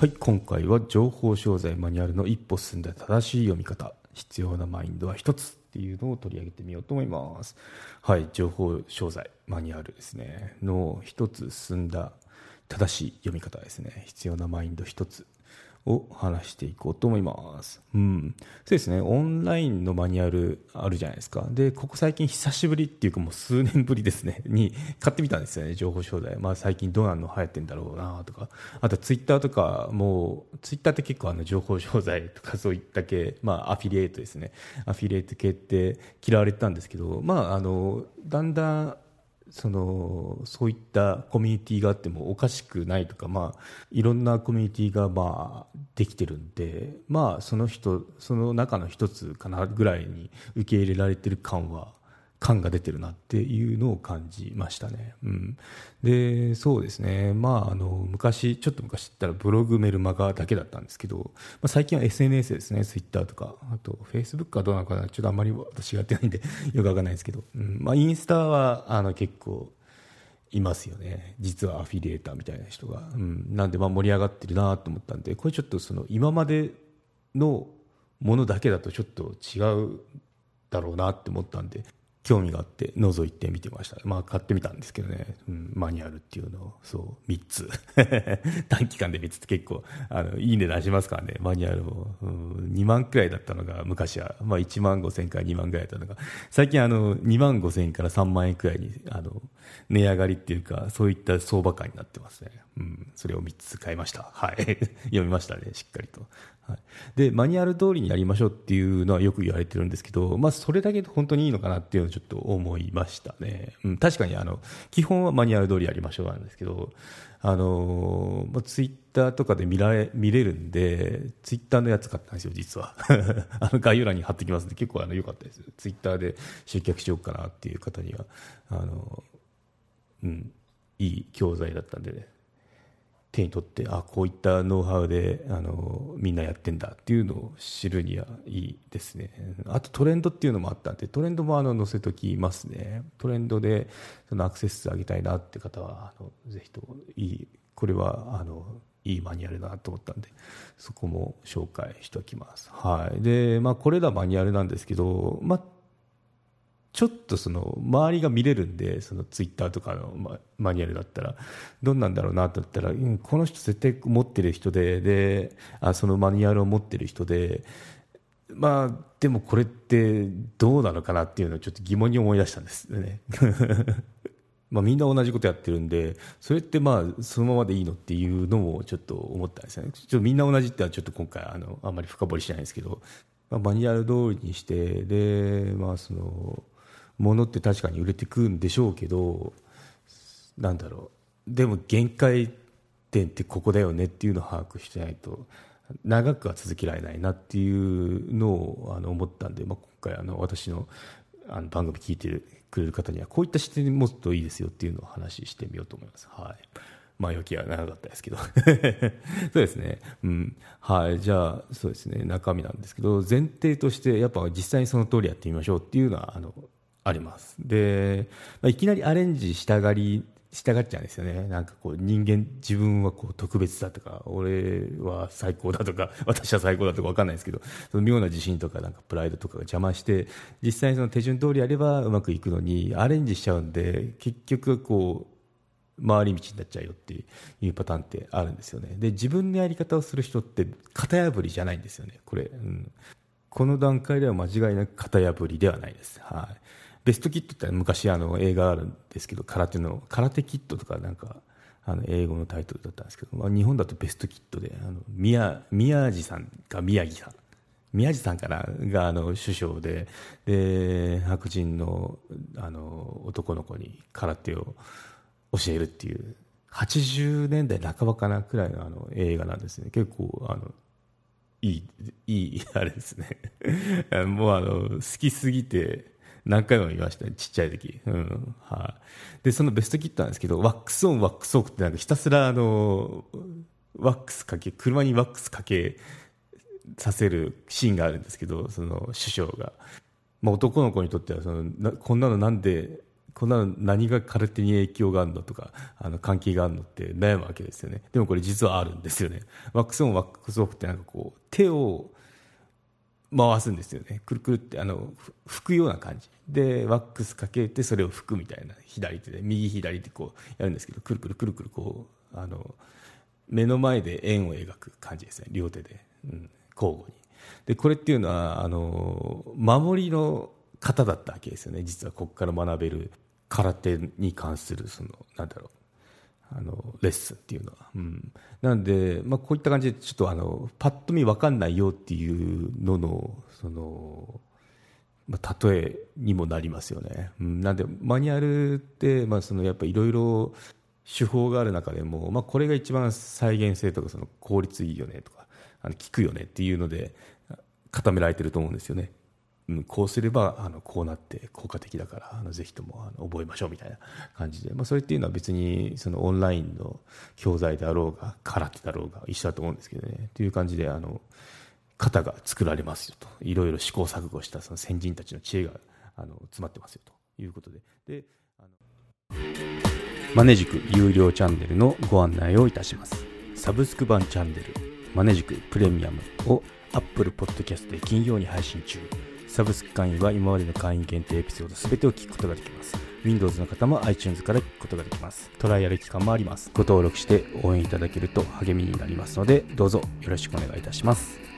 はい今回は情報商材マニュアルの一歩進んだ正しい読み方。必要なマインドは1つっていうのを取り上げてみようと思います。はい情報商材マニュアルですね。の1つ進んだ正しい読み方ですね。必要なマインド1つ。を話していこうと思います。うん。そうですね。オンラインのマニュアルあるじゃないですか。で、ここ最近久しぶりっていうかもう数年ぶりですね。に買ってみたんですよね。情報商材。まあ最近どうなんの流行ってんだろうなとか。あとツイッターとかもう、ツイッターって結構あの情報商材とかそういった系、まあアフィリエイトですね。アフィリエイト系って嫌われてたんですけど、まああの、だんだんそのそういったコミュニティがあってもおかしくないとか、まあ、いろんなコミュニティがまあできてるんで、まあ、その人その中の一つかなぐらいに受け入れられてる感は感が出てるなっていうのを感じましたね。うん、でそうですね、まあ、あの昔、ちょっと昔言ったらブログ、メルマガだけだったんですけど、まあ、最近は SNS ですね、ツイッターとか、あとフェイスブックはどうなのかな、ちょっとあんまり私やってないんで よくわかんないですけど、うん。まあ、インスタはあの結構いますよね、実はアフィリエーターみたいな人が。うん、なんでまあ盛り上がってるなと思ったんで、これちょっとその今までのものだけだとちょっと違うだろうなって思ったんで、興味があって覗いてみてました。まあ買ってみたんですけどね、うん、マニュアルっていうのを、そう、3つ。短期間で3つって結構、あの、いい値段しますからね、マニュアルも。うん、2万くらいだったのが、昔は、まあ1万5千から2万くらいだったのが、最近あの、2万5千から3万円くらいに、あの、値上がりっていうか、そういった相場感になってますね。うん、それを3つ買いました。はい。読みましたね、しっかりと。でマニュアル通りにやりましょうっていうのはよく言われてるんですけど、まあ、それだけで本当にいいのかなっていうちょっと思いましたね、うん、確かにあの基本はマニュアル通りやりましょうなんですけど、あのまあ、ツイッターとかで見られ見れるんでツイッターのやつ買ったんですよ実は。あの概要欄に貼ってきますんで結構あの良かったです。ツイッターで集客しようかなっていう方にはあの、うん、いい教材だったんでね。手に取ってあこういったノウハウであのみんなやってんだっていうのを知るにはいいですね。あとトレンドっていうのもあったんでトレンドもあの載せときますね。トレンドでそのアクセス数上げたいなって方はあのぜひといいこれはあのいいマニュアルだなと思ったんでそこも紹介しておきます。はい。でまあこれらマニュアルなんですけどまあちょっとその周りが見れるんでそのツイッターとかのマニュアルだったら。どんなんだろうなと思ったら、うん、この人絶対持ってる人でであそのマニュアルを持ってる人でまあでもこれってどうなのかなっていうのをちょっと疑問に思い出したんですね。まあみんな同じことやってるんでそれってまあそのままでいいのっていうのもちょっと思ったんですよね。ちょっとみんな同じってはちょっと今回あのあんまり深掘りしないんですけど、まあ、マニュアル通りにしてでまあそのものって確かに売れてくんでしょうけどなんだろうでも限界点ってここだよねっていうのを把握してないと長くは続けられないなっていうのをあの思ったんで、まあ、今回あの私のあの番組聞いてくれる方にはこういった視点に持つといいですよっていうのを話してみようと思います。はい前置きは長かったですけど そうですね。うん。はい。じゃあ、そうですね。中身なんですけど、前提として、やっぱ実際にその通りやってみましょうっていうのは、あの、あります。で、まあ、いきなりアレンジしたがり、したがっちゃうんですよね。なんかこう人間、自分はこう特別だとか、俺は最高だとか、私は最高だとかわかんないですけど、その妙な自信とかなんかプライドとかが邪魔して、実際にその手順通りやればうまくいくのに、アレンジしちゃうんで、結局こう、回り道になっちゃうよっていうパターンってあるんですよね。で、自分のやり方をする人って型破りじゃないんですよね、これ。うん、この段階では間違いなく型破りではないです。はい。ベストキットって昔あの映画あるんですけど空手の空手キットとかなんかあの英語のタイトルだったんですけど、まあ、日本だとベストキットであの宮宮地さんか宮城さん。宮地さんかながあの首相でで白人のあの男の子に空手を教えるっていう80年代半ばかなくらいのあの映画なんですね。結構あのいいいいあれですね。もうあの好きすぎて何回も見ましたね、ちっちゃい時。うん。はい。で、そのベストキットなんですけど、ワックスオン、ワックスオフってなんかひたすらあの、ワックスかけ、車にワックスかけさせるシーンがあるんですけど、その首相が。まあ、男の子にとってはそのな、こんなのなんでこんなの何が空手に影響があるのとかあの関係があるのって悩むわけですよねでもこれ実はあるんですよねワックスオンワックスオフってなんかこう手を回すんですよね。くるくるってあの拭くような感じ。でワックスかけてそれを拭くみたいな。左手で右左でこうやるんですけどくるくるくるくるこうあの目の前で円を描く感じですね。両手で、うん、交互に。でこれっていうのはあの守りの方だったわけですよね。実はここから学べる空手に関するそのなんだろう。あのレッスンっていうのは、うん、なんで、まあ、こういった感じでちょっとあのパッと見分かんないよっていうののその、まあ、例えにもなりますよね、うん、なんでマニュアルって、まあ、そのやっぱいろいろ手法がある中でも、まあ、これが一番再現性とかその効率いいよねとかあの効くよねっていうので固められてると思うんですよね。うん、こうすればあのこうなって効果的だからあのぜひともあの覚えましょうみたいな感じで、まあ、それっていうのは別にそのオンラインの教材であろうが空手だろうが一緒だと思うんですけどねという感じであの型が作られますよと。いろいろ試行錯誤したその先人たちの知恵があの詰まってますよと。いうことで。であのマネジク有料チャンネルのご案内をいたします。サブスク版チャンネルマネジクプレミアムを Apple Podcast で金曜に配信中。サブスク会員は今までの会員限定エピソード全てを聞くことができます。Windows の方も iTunes から聞くことができます。トライアル期間もあります。ご登録して応援いただけると励みになりますので、どうぞよろしくお願いいたします。